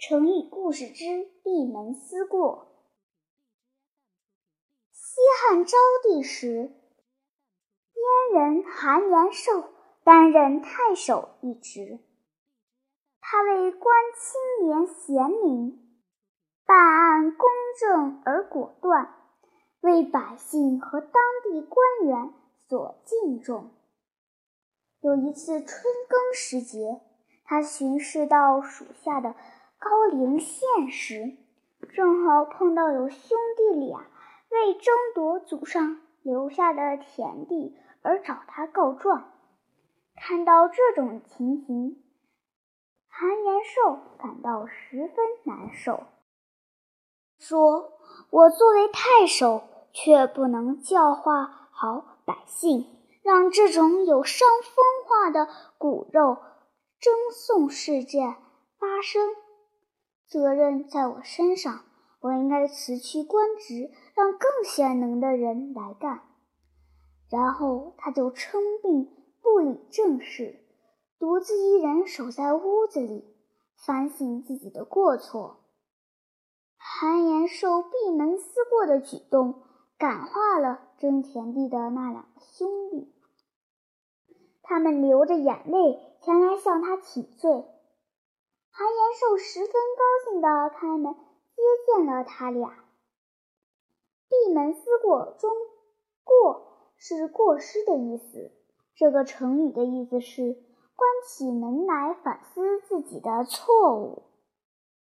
成语故事之闭门思过。西汉昭帝时，燕人韩延寿担任太守一职。他为官清廉贤明，办案公正而果断，为百姓和当地官员所敬重。有一次春耕时节，他巡视到属下的。高陵县时，正好碰到有兄弟俩为争夺祖上留下的田地而找他告状。看到这种情形，韩延寿感到十分难受，说：“我作为太守，却不能教化好百姓，让这种有伤风化的骨肉争讼事件发生。”责任在我身上，我应该辞去官职，让更贤能的人来干。然后他就称病不理政事，独自一人守在屋子里，反省自己的过错。韩延寿闭门思过的举动，感化了争田地的那两个兄弟，他们流着眼泪前来向他请罪。韩延寿十分高兴地开门接见了他俩。闭门思过中，“过”是过失的意思。这个成语的意思是关起门来反思自己的错误。